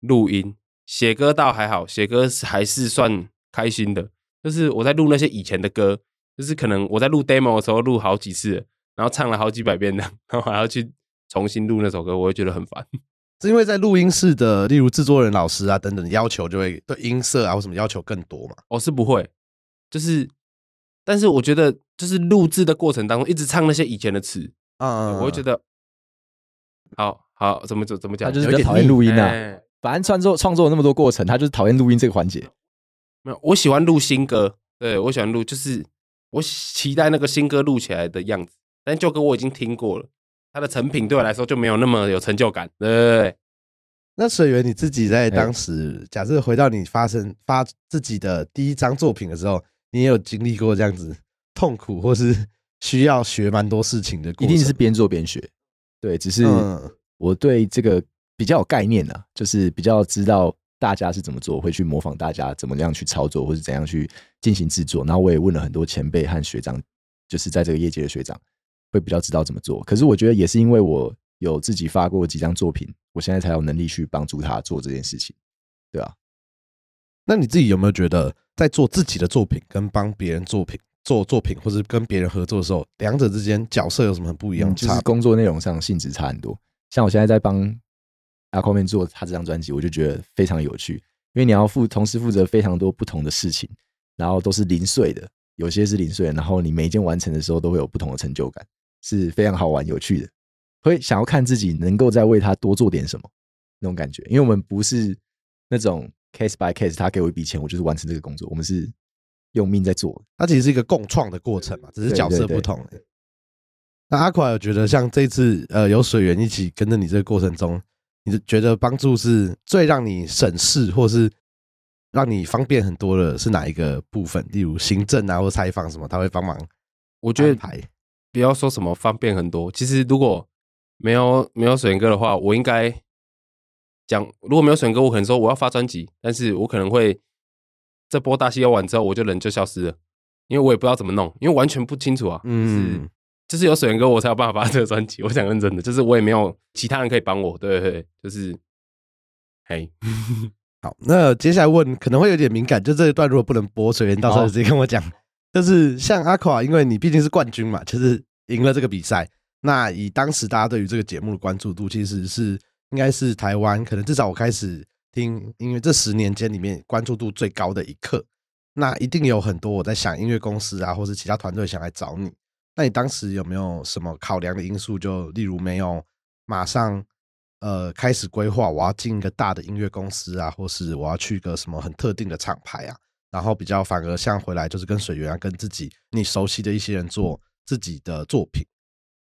录音，写歌倒还好，写歌还是算开心的。就是我在录那些以前的歌，就是可能我在录 demo 的时候录好几次。然后唱了好几百遍的，然后还要去重新录那首歌，我会觉得很烦。是因为在录音室的，例如制作人老师啊等等要求，就会对音色啊或什么要求更多嘛？我、哦、是不会，就是，但是我觉得就是录制的过程当中一直唱那些以前的词，嗯，我会觉得，好好怎么怎怎么讲，他就是比较讨厌录音啊。欸、反正创作创作了那么多过程，他就是讨厌录音这个环节。没有，我喜欢录新歌，对我喜欢录，就是我期待那个新歌录起来的样子。但旧歌我已经听过了，它的成品对我来说就没有那么有成就感。对，对，对，那水源你自己在当时，假设回到你发生发自己的第一张作品的时候，你也有经历过这样子痛苦，或是需要学蛮多事情的过程？一定是边做边学。对，只是我对这个比较有概念啊，就是比较知道大家是怎么做，会去模仿大家怎么样去操作，或是怎样去进行制作。然后我也问了很多前辈和学长，就是在这个业界的学长。会比较知道怎么做，可是我觉得也是因为我有自己发过几张作品，我现在才有能力去帮助他做这件事情，对啊。那你自己有没有觉得，在做自己的作品跟帮别人作品做作品，或是跟别人合作的时候，两者之间角色有什么很不一样？嗯，就是工作内容上性质差很多。像我现在在帮 Aquaman 做他这张专辑，我就觉得非常有趣，因为你要负同时负责非常多不同的事情，然后都是零碎的，有些是零碎的，然后你每一件完成的时候都会有不同的成就感。是非常好玩、有趣的，会想要看自己能够再为他多做点什么那种感觉。因为我们不是那种 case by case，他给我一笔钱，我就是完成这个工作。我们是用命在做，它其实是一个共创的过程嘛，只是角色不同。那阿垮有觉得，像这次呃有水源一起跟着你这个过程中，你觉得帮助是最让你省事，或是让你方便很多的是哪一个部分？例如行政啊，或采访什么，他会帮忙。我觉得排。不要说什么方便很多，其实如果没有没有水源哥的话，我应该讲，如果没有水源哥，我可能说我要发专辑，但是我可能会这波大戏要完之后，我就人就消失了，因为我也不知道怎么弄，因为完全不清楚啊。嗯，就是有水源哥，我才有办法发这个专辑。我想认真的，就是我也没有其他人可以帮我。对对对，就是，嘿，好，那接下来问可能会有点敏感，就这一段如果不能播，水源到时候直接跟我讲。就是像阿垮，因为你毕竟是冠军嘛，就是赢了这个比赛。那以当时大家对于这个节目的关注度，其实是应该是台湾可能至少我开始听音乐这十年间里面关注度最高的一刻。那一定有很多我在想音乐公司啊，或是其他团队想来找你。那你当时有没有什么考量的因素？就例如没有马上呃开始规划我要进一个大的音乐公司啊，或是我要去一个什么很特定的厂牌啊？然后比较反而像回来就是跟水源啊，跟自己你熟悉的一些人做自己的作品，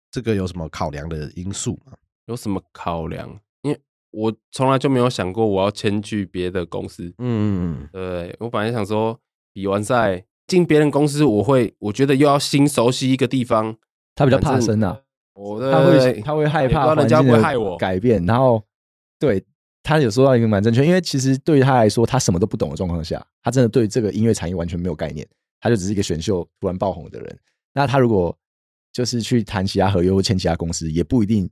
这个有什么考量的因素吗？有什么考量？因为我从来就没有想过我要迁去别的公司。嗯，对，我本来想说比完赛进别人公司，我会我觉得又要新熟悉一个地方，他比较怕生啊，我他会他会害怕人家会害我改变，然后对。他有说到一个蛮正确，因为其实对于他来说，他什么都不懂的状况下，他真的对这个音乐产业完全没有概念，他就只是一个选秀突然爆红的人。那他如果就是去谈其他合约或签其他公司，也不一定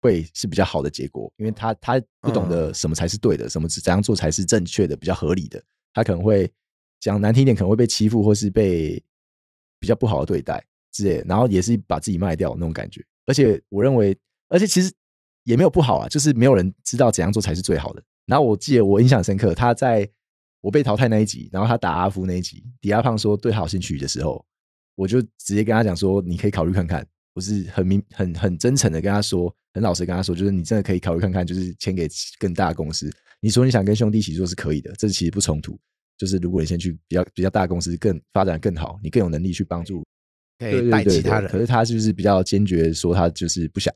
会是比较好的结果，因为他他不懂得什么才是对的，什么怎样做才是正确的、比较合理的。他可能会讲难听点，可能会被欺负或是被比较不好的对待。之类的，然后也是把自己卖掉那种感觉。而且我认为，而且其实也没有不好啊，就是没有人知道怎样做才是最好的。然后我记得我印象深刻，他在我被淘汰那一集，然后他打阿夫那一集，迪亚胖说对他有兴趣的时候，我就直接跟他讲说，你可以考虑看看。我是很明、很很真诚的跟他说，很老实跟他说，就是你真的可以考虑看看，就是签给更大的公司。你说你想跟兄弟一起做是可以的，这其实不冲突。就是如果你先去比较比较大公司，更发展更好，你更有能力去帮助，可以带其他人。可是他就是比较坚决说他就是不想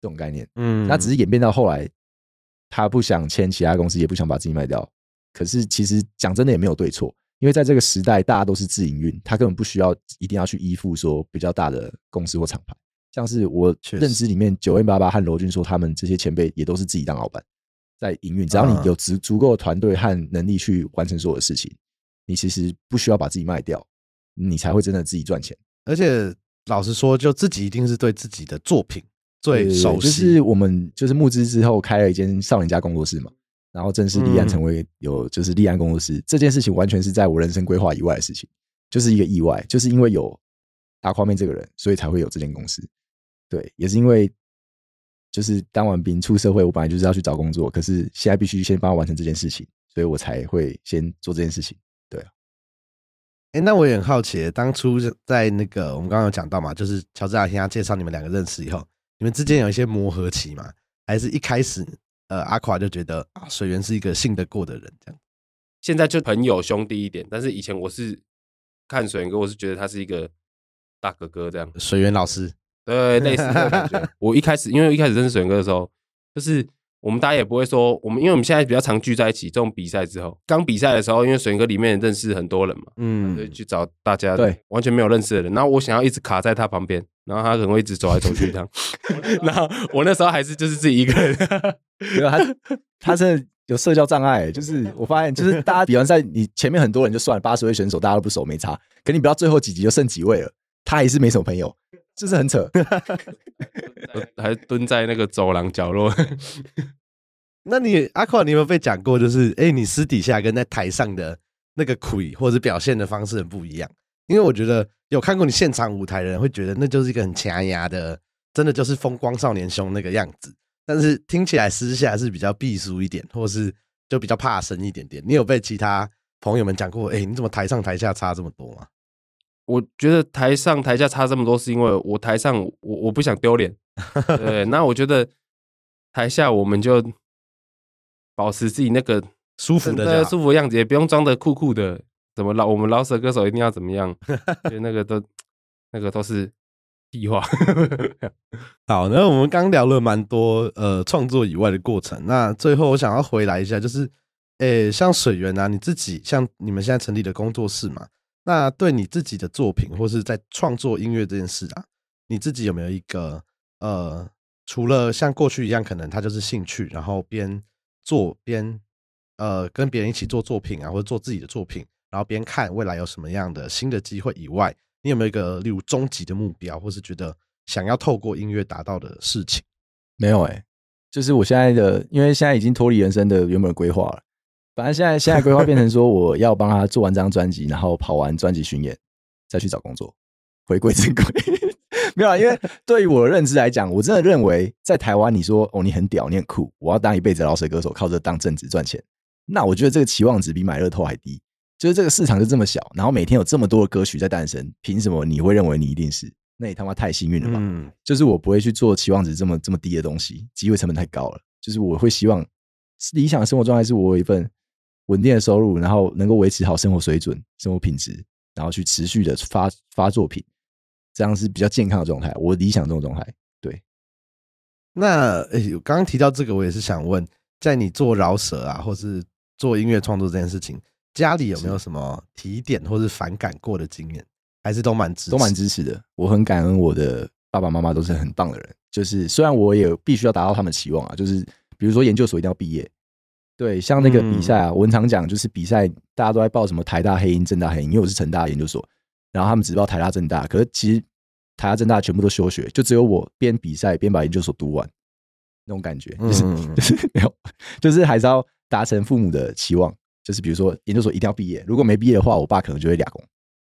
这种概念。嗯，那只是演变到后来，他不想签其他公司，也不想把自己卖掉。可是其实讲真的也没有对错，因为在这个时代，大家都是自营运，他根本不需要一定要去依附说比较大的公司或厂牌。像是我认知里面，九 N 八八和罗军说，他们这些前辈也都是自己当老板。在营运，只要你有足足够的团队和能力去完成所有的事情，你其实不需要把自己卖掉，你才会真的自己赚钱。而且老实说，就自己一定是对自己的作品最熟悉。就是我们就是募资之后开了一间少年家工作室嘛，然后正式立案成为有就是立案工作室，嗯、这件事情完全是在我人生规划以外的事情，就是一个意外，就是因为有 Aquaman 这个人，所以才会有这间公司。对，也是因为。就是当完兵出社会，我本来就是要去找工作，可是现在必须先帮我完成这件事情，所以我才会先做这件事情。对啊，哎、欸，那我也很好奇，当初在那个我们刚刚有讲到嘛，就是乔治亚听他介绍你们两个认识以后，你们之间有一些磨合期嘛？还是一开始呃阿垮就觉得啊水源是一个信得过的人这样？现在就朋友兄弟一点，但是以前我是看水源哥，我是觉得他是一个大哥哥这样。水源老师。对，类似这种感觉。我一开始，因为一开始认识水源哥的时候，就是我们大家也不会说，我们因为我们现在比较常聚在一起。这种比赛之后，刚比赛的时候，因为水源哥里面认识很多人嘛，嗯，对，去找大家对完全没有认识的人。然后我想要一直卡在他旁边，然后他可能会一直走来走去这样。然后我那时候还是就是自己一个人，没有他，他真的有社交障碍。就是我发现，就是大家比完赛，你前面很多人就算了，八十位选手大家都不熟没差，可你不到最后几集就剩几位了，他还是没什么朋友。就是很扯，还蹲在那个走廊角落。那你阿夸，你有没有被讲过？就是哎、欸，你私底下跟在台上的那个魁或者表现的方式很不一样。因为我觉得有看过你现场舞台的人会觉得那就是一个很强牙的，真的就是风光少年兄那个样子。但是听起来私下是比较避俗一点，或是就比较怕生一点点。你有被其他朋友们讲过？哎、欸，你怎么台上台下差这么多吗？我觉得台上台下差这么多，是因为我台上我我不想丢脸，对。那我觉得台下我们就保持自己那个舒服的舒服的样子，也不用装的酷酷的。怎么老我们老舍歌手一定要怎么样？对，那个都那个都是屁话。好，那我们刚聊了蛮多呃创作以外的过程。那最后我想要回来一下，就是诶、欸，像水源啊，你自己像你们现在成立的工作室嘛。那对你自己的作品，或是在创作音乐这件事啊，你自己有没有一个呃，除了像过去一样，可能它就是兴趣，然后边做边呃跟别人一起做作品啊，或者做自己的作品，然后边看未来有什么样的新的机会以外，你有没有一个例如终极的目标，或是觉得想要透过音乐达到的事情？没有哎、就是我现在的，因为现在已经脱离人生的原本规划了。反正现在现在规划变成说，我要帮他做完这张专辑，然后跑完专辑巡演，再去找工作，回归正轨。没有啊，因为对于我的认知来讲，我真的认为在台湾，你说哦，你很屌，你很酷，我要当一辈子老水歌手，靠这当正职赚钱。那我觉得这个期望值比买乐透还低。就是这个市场就这么小，然后每天有这么多的歌曲在诞生，凭什么你会认为你一定是？那你他妈太幸运了吧？嗯，就是我不会去做期望值这么这么低的东西，机会成本太高了。就是我会希望理想的生活状态是我有一份。稳定的收入，然后能够维持好生活水准、生活品质，然后去持续的发发作品，这样是比较健康的状态。我理想中的状态。对。那诶，我刚刚提到这个，我也是想问，在你做饶舌啊，或是做音乐创作这件事情，家里有没有什么提点或是反感过的经验？还是都蛮支持，都蛮支持的。我很感恩我的爸爸妈妈都是很棒的人。就是虽然我也必须要达到他们期望啊，就是比如说研究所一定要毕业。对，像那个比赛啊，我很常讲，就是比赛大家都在报什么台大黑鹰、政大黑鹰，因为我是成大研究所，然后他们只报台大、政大，可是其实台大、政大全部都休学，就只有我边比赛边把研究所读完，那种感觉，就是 就是没有，就是还是要达成父母的期望，就是比如说研究所一定要毕业，如果没毕业的话，我爸可能就会俩工，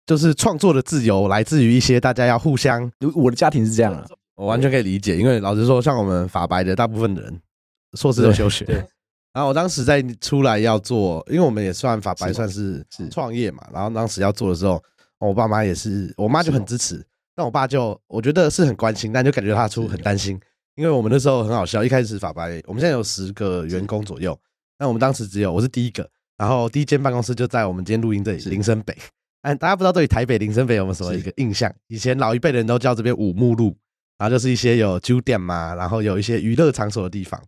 就是创作的自由来自于一些大家要互相。我的家庭是这样啊，我完全可以理解，因为老实说，像我们法白的大部分的人，硕士都休学。然后我当时在出来要做，因为我们也算法白，算是创业嘛。然后当时要做的时候，我爸妈也是，我妈就很支持，但我爸就我觉得是很关心，但就感觉他出很担心，因为我们那时候很好笑，一开始法白，我们现在有十个员工左右，那我们当时只有我是第一个，然后第一间办公室就在我们今天录音这里林森北。哎，大家不知道对于台北林森北有没有什么一个印象？以前老一辈的人都叫这边五目路，然后就是一些有酒店嘛，然后有一些娱乐场所的地方。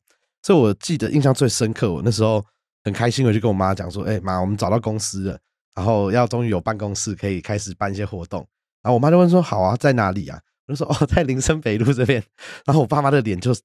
所以我记得印象最深刻，我那时候很开心，我就跟我妈讲说：“哎妈，我们找到公司了，然后要终于有办公室可以开始办一些活动。”然后我妈就问说：“好啊，在哪里啊？”我就说：“哦，在林森北路这边。”然后我爸妈的脸就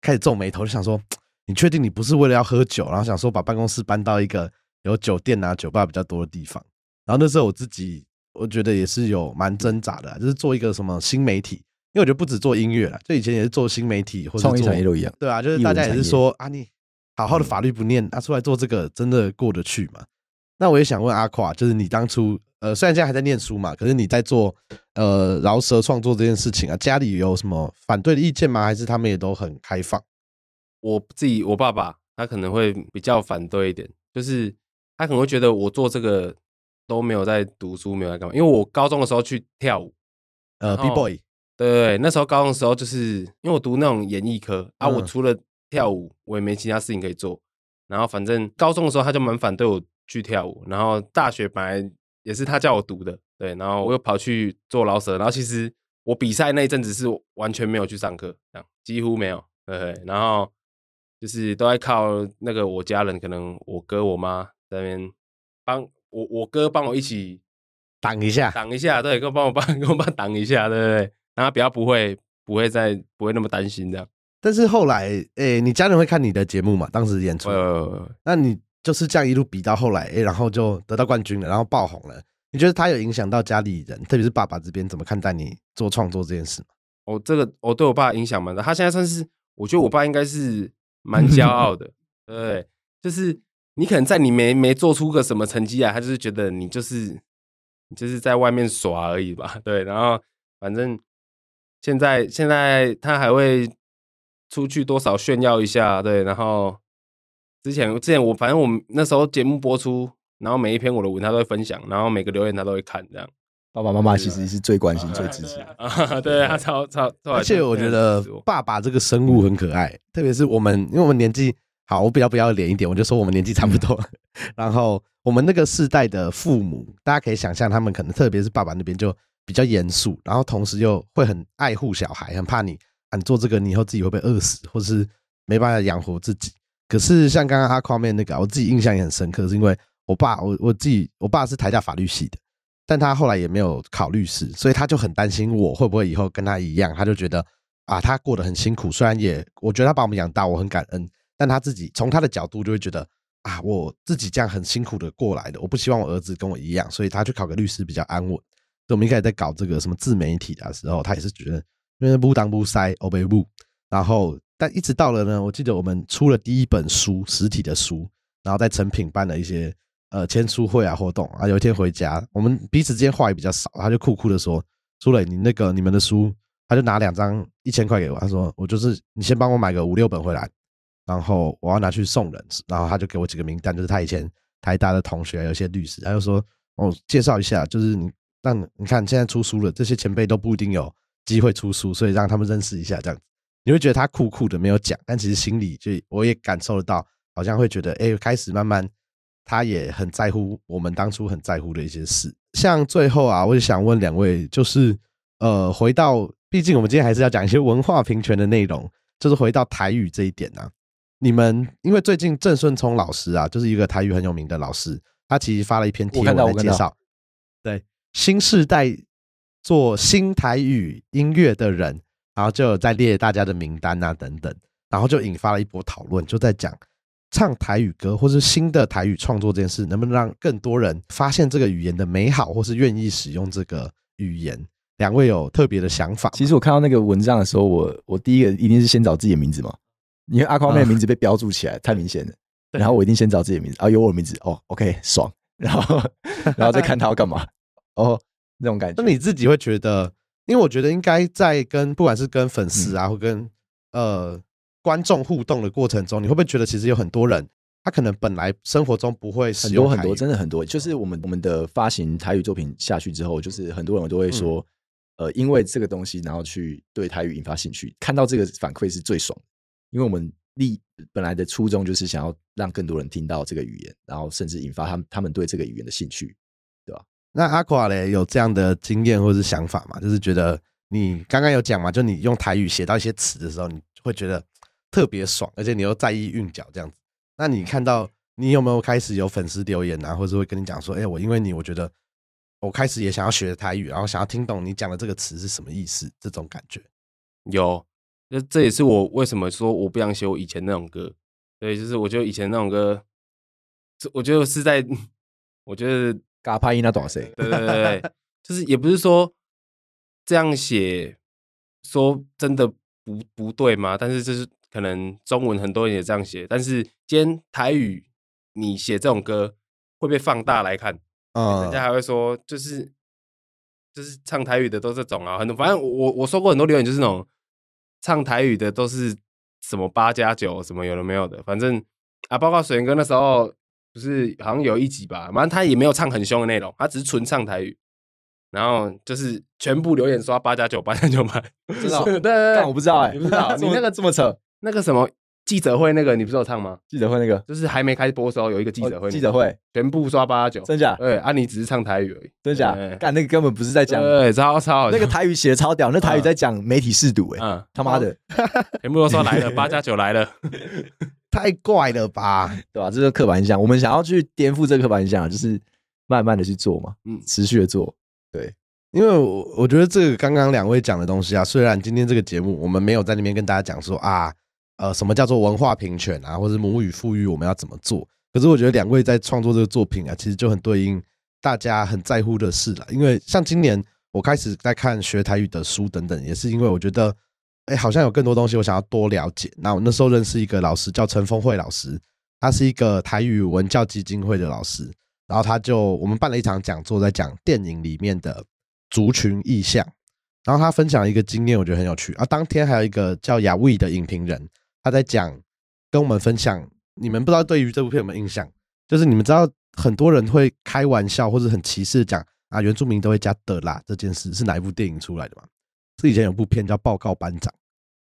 开始皱眉头，就想说：“你确定你不是为了要喝酒，然后想说把办公室搬到一个有酒店啊、酒吧比较多的地方？”然后那时候我自己我觉得也是有蛮挣扎的，就是做一个什么新媒体。因为我觉得不止做音乐了，就以前也是做新媒体或者创意产业都一样，对啊，就是大家也是说啊，你好好的法律不念，啊，出来做这个真的过得去吗？那我也想问阿垮，就是你当初呃，虽然现在还在念书嘛，可是你在做呃饶舌创作这件事情啊，家里有什么反对的意见吗？还是他们也都很开放？我自己，我爸爸他可能会比较反对一点，就是他可能会觉得我做这个都没有在读书，没有在干嘛，因为我高中的时候去跳舞，呃，B boy。对，对，对，那时候高中的时候，就是因为我读那种演艺科啊，我除了跳舞，我也没其他事情可以做。然后反正高中的时候，他就蛮反对我去跳舞。然后大学本来也是他叫我读的，对。然后我又跑去做老舍。然后其实我比赛那一阵子是完全没有去上课，这样几乎没有。对，对，然后就是都在靠那个我家人，可能我哥我妈在那边帮我，我哥帮我一起挡一下，挡一下，对，跟我帮我帮跟我爸挡一下，对不对？然后比较不会不会再不会那么担心这样，但是后来，诶、欸，你家人会看你的节目嘛？当时演出，呃，那你就是这样一路比到后来，诶、欸，然后就得到冠军了，然后爆红了。你觉得他有影响到家里人，特别是爸爸这边怎么看待你做创作这件事吗？哦，这个我对我爸影响蛮大，他现在算是，我觉得我爸应该是蛮骄傲的，对，就是你可能在你没没做出个什么成绩啊，他就是觉得你就是你就是在外面耍而已吧，对，然后反正。现在现在他还会出去多少炫耀一下，对，然后之前之前我反正我们那时候节目播出，然后每一篇我的文他都会分享，然后每个留言他都会看，这样。爸爸妈妈其实是最关心、最支持的，啊，对他超超，而且我觉得爸爸这个生物很可爱，特别是我们，因为我们年纪好，我比较不要脸一点，我就说我们年纪差不多，然后我们那个世代的父母，大家可以想象，他们可能特别是爸爸那边就。比较严肃，然后同时又会很爱护小孩，很怕你啊，你做这个，你以后自己会被饿死，或是没办法养活自己。可是像刚刚阿夸面那个，我自己印象也很深刻，是因为我爸，我我自己，我爸是台大法律系的，但他后来也没有考律师，所以他就很担心我会不会以后跟他一样，他就觉得啊，他过得很辛苦，虽然也我觉得他把我们养大，我很感恩，但他自己从他的角度就会觉得啊，我自己这样很辛苦的过来的，我不希望我儿子跟我一样，所以他去考个律师比较安稳。我们一开始在搞这个什么自媒体的时候，他也是觉得因为不当不塞欧北不，然后但一直到了呢，我记得我们出了第一本书实体的书，然后在诚品办了一些呃签书会啊活动啊，有一天回家，我们彼此之间话也比较少，他就酷酷的说：“苏磊，你那个你们的书，他就拿两张一千块给我，他说我就是你先帮我买个五六本回来，然后我要拿去送人，然后他就给我几个名单，就是他以前台大的同学，有些律师，他就说哦介绍一下，就是你。”但你看，现在出书了，这些前辈都不一定有机会出书，所以让他们认识一下，这样子你会觉得他酷酷的，没有讲，但其实心里就我也感受得到，好像会觉得，哎，开始慢慢他也很在乎我们当初很在乎的一些事。像最后啊，我就想问两位，就是呃，回到，毕竟我们今天还是要讲一些文化平权的内容，就是回到台语这一点呢、啊，你们因为最近郑顺聪老师啊，就是一个台语很有名的老师，他其实发了一篇贴文来介绍，对。新世代做新台语音乐的人，然后就有在列大家的名单啊等等，然后就引发了一波讨论，就在讲唱台语歌或是新的台语创作这件事，能不能让更多人发现这个语言的美好，或是愿意使用这个语言？两位有特别的想法？其实我看到那个文章的时候，我我第一个一定是先找自己的名字嘛，因为阿夸妹的名字被标注起来太明显了，然后我一定先找自己的名字，啊有我的名字哦，OK 爽，然后 然后再看他要干嘛。哦，那种感觉。那你自己会觉得，因为我觉得应该在跟不管是跟粉丝啊，或跟呃观众互动的过程中，你会不会觉得其实有很多人，他可能本来生活中不会很多很多，真的很多。就是我们我们的发行台语作品下去之后，就是很多人都会说，呃，因为这个东西，然后去对台语引发兴趣，看到这个反馈是最爽，因为我们。立本来的初衷就是想要让更多人听到这个语言，然后甚至引发他们他们对这个语言的兴趣？那阿夸嘞有这样的经验或是想法吗？就是觉得你刚刚有讲嘛，就你用台语写到一些词的时候，你会觉得特别爽，而且你又在意韵脚这样子。那你看到你有没有开始有粉丝留言啊，或者会跟你讲说，哎、我因为你，我觉得我开始也想要学台语，然后想要听懂你讲的这个词是什么意思，这种感觉有。那这也是我为什么说我不想写我以前那种歌，对，就是我觉得以前那种歌，我觉得是在，我觉得嘎拍音那短谁？对对对对，就是也不是说这样写，说真的不不对吗？但是就是可能中文很多人也这样写，但是今天台语你写这种歌会被放大来看，啊，人家还会说就是就是唱台语的都这种啊，很多反正我我说过很多留言就是那种。唱台语的都是什么八加九什么有的没有的，反正啊，包括水源哥那时候不是好像有一集吧，反正他也没有唱很凶的内容，他只是纯唱台语，然后就是全部留言刷八加九八加九嘛，知道？对，但我不知道哎、欸，你不知道？你那个这么扯，那个什么？记者会那个你不是有唱吗？记者会那个就是还没开播的时候有一个记者会，记者会全部刷八加九，真假？对，啊，你只是唱台语而已，真假？干那个根本不是在讲，对，超超那个台语写的超屌，那台语在讲媒体试读，哎，嗯，他妈的，全部都说来了，八加九来了，太怪了吧？对吧？这是刻板印象，我们想要去颠覆这个刻板印象，就是慢慢的去做嘛，嗯，持续的做，对，因为我我觉得这个刚刚两位讲的东西啊，虽然今天这个节目我们没有在那边跟大家讲说啊。呃，什么叫做文化平权啊，或者母语富裕，我们要怎么做？可是我觉得两位在创作这个作品啊，其实就很对应大家很在乎的事了。因为像今年我开始在看学台语的书等等，也是因为我觉得，哎，好像有更多东西我想要多了解。那我那时候认识一个老师叫陈峰慧老师，他是一个台语文教基金会的老师，然后他就我们办了一场讲座，在讲电影里面的族群意象，然后他分享一个经验，我觉得很有趣啊。当天还有一个叫亚威的影评人。他在讲，跟我们分享，你们不知道对于这部片有没有印象？就是你们知道很多人会开玩笑或者很歧视讲啊，原住民都会加的啦，这件事是哪一部电影出来的吗？是以前有部片叫《报告班长》，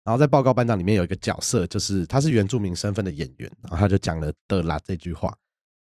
然后在《报告班长》里面有一个角色，就是他是原住民身份的演员，然后他就讲了的啦这句话，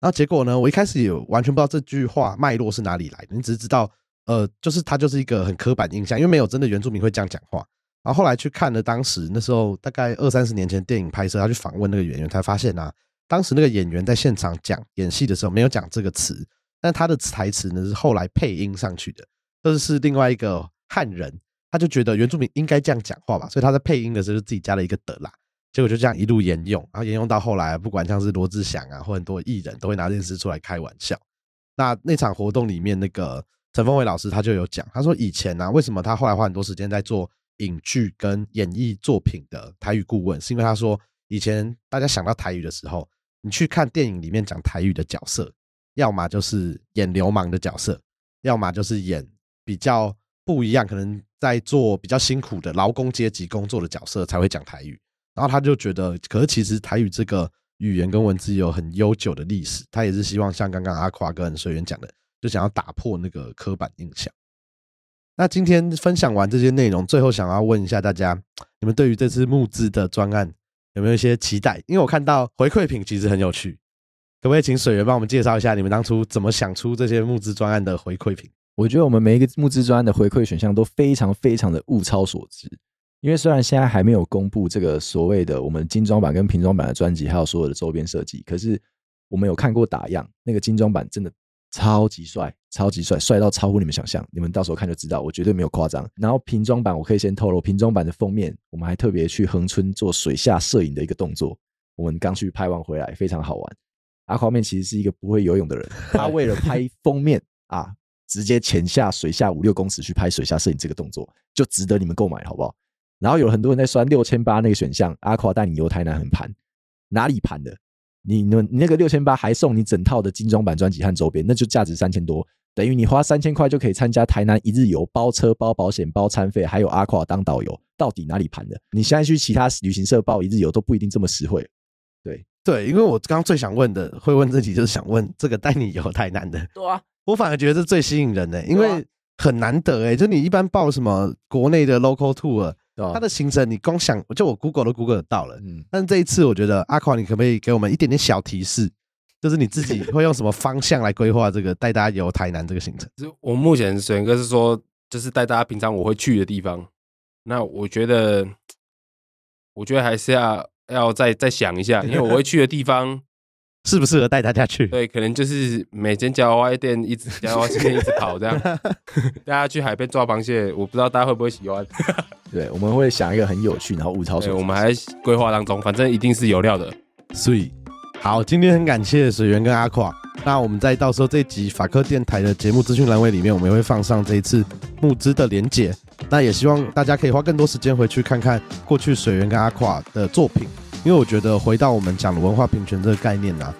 然后结果呢，我一开始也完全不知道这句话脉络是哪里来的，你只是知道，呃，就是他就是一个很刻板印象，因为没有真的原住民会这样讲话。然后后来去看了当时那时候大概二三十年前电影拍摄，他去访问那个演员，才发现啊，当时那个演员在现场讲演戏的时候没有讲这个词，但他的台词呢是后来配音上去的，这是另外一个汉人，他就觉得原住民应该这样讲话吧，所以他在配音的时候就自己加了一个的啦，结果就这样一路沿用，然后沿用到后来，不管像是罗志祥啊或很多艺人都会拿这件事出来开玩笑。那那场活动里面，那个陈峰伟老师他就有讲，他说以前呢、啊，为什么他后来花很多时间在做。影剧跟演艺作品的台语顾问，是因为他说，以前大家想到台语的时候，你去看电影里面讲台语的角色，要么就是演流氓的角色，要么就是演比较不一样，可能在做比较辛苦的劳工阶级工作的角色才会讲台语。然后他就觉得，可是其实台语这个语言跟文字有很悠久的历史，他也是希望像刚刚阿夸跟水源讲的，就想要打破那个刻板印象。那今天分享完这些内容，最后想要问一下大家，你们对于这次募资的专案有没有一些期待？因为我看到回馈品其实很有趣，可不可以请水源帮我们介绍一下你们当初怎么想出这些募资专案的回馈品？我觉得我们每一个募资专案的回馈选项都非常非常的物超所值，因为虽然现在还没有公布这个所谓的我们精装版跟平装版的专辑，还有所有的周边设计，可是我们有看过打样，那个精装版真的。超级帅，超级帅，帅到超乎你们想象。你们到时候看就知道，我绝对没有夸张。然后平装版，我可以先透露，平装版的封面，我们还特别去恒春做水下摄影的一个动作。我们刚去拍完回来，非常好玩。阿夸面其实是一个不会游泳的人，他为了拍封面啊，直接潜下水下五六公尺去拍水下摄影这个动作，就值得你们购买，好不好？然后有很多人在酸六千八那个选项，阿夸带你游台南横盘，哪里盘的？你那你那个六千八还送你整套的精装版专辑和周边，那就价值三千多。等于你花三千块就可以参加台南一日游，包车、包保险、包餐费，还有阿夸当导游，到底哪里盘的？你现在去其他旅行社报一日游都不一定这么实惠。对对，因为我刚刚最想问的，会问自己就是想问这个带你游台南的。对啊，我反而觉得这最吸引人的，因为很难得哎，就你一般报什么国内的 local tour，它的行程你光想就我 Google 都 Google 得到了。嗯，但是这一次我觉得阿夸，你可不可以给我们一点点小提示？就是你自己 会用什么方向来规划这个带大家游台南这个行程？就我目前水源哥是说，就是带大家平常我会去的地方。那我觉得，我觉得还是要要再再想一下，因为我会去的地方适不适合带大家去？对，可能就是每间夹娃娃店一直夹娃娃店一直跑这样，大家去海边抓螃蟹，我不知道大家会不会喜欢。对，我们会想一个很有趣，然后物超所值。我们还规划当中，反正一定是有料的，所以。好，今天很感谢水源跟阿垮。那我们在到时候这集法科电台的节目资讯栏位里面，我们也会放上这一次募资的连结。那也希望大家可以花更多时间回去看看过去水源跟阿垮的作品，因为我觉得回到我们讲的文化平权这个概念啊，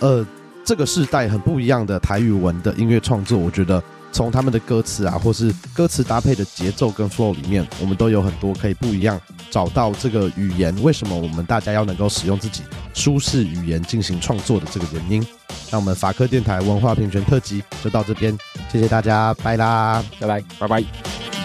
呃，这个世代很不一样的台语文的音乐创作，我觉得。从他们的歌词啊，或是歌词搭配的节奏跟 flow 里面，我们都有很多可以不一样找到这个语言。为什么我们大家要能够使用自己舒适语言进行创作的这个原因？那我们法科电台文化平权特辑就到这边，谢谢大家，拜啦，拜拜，拜拜。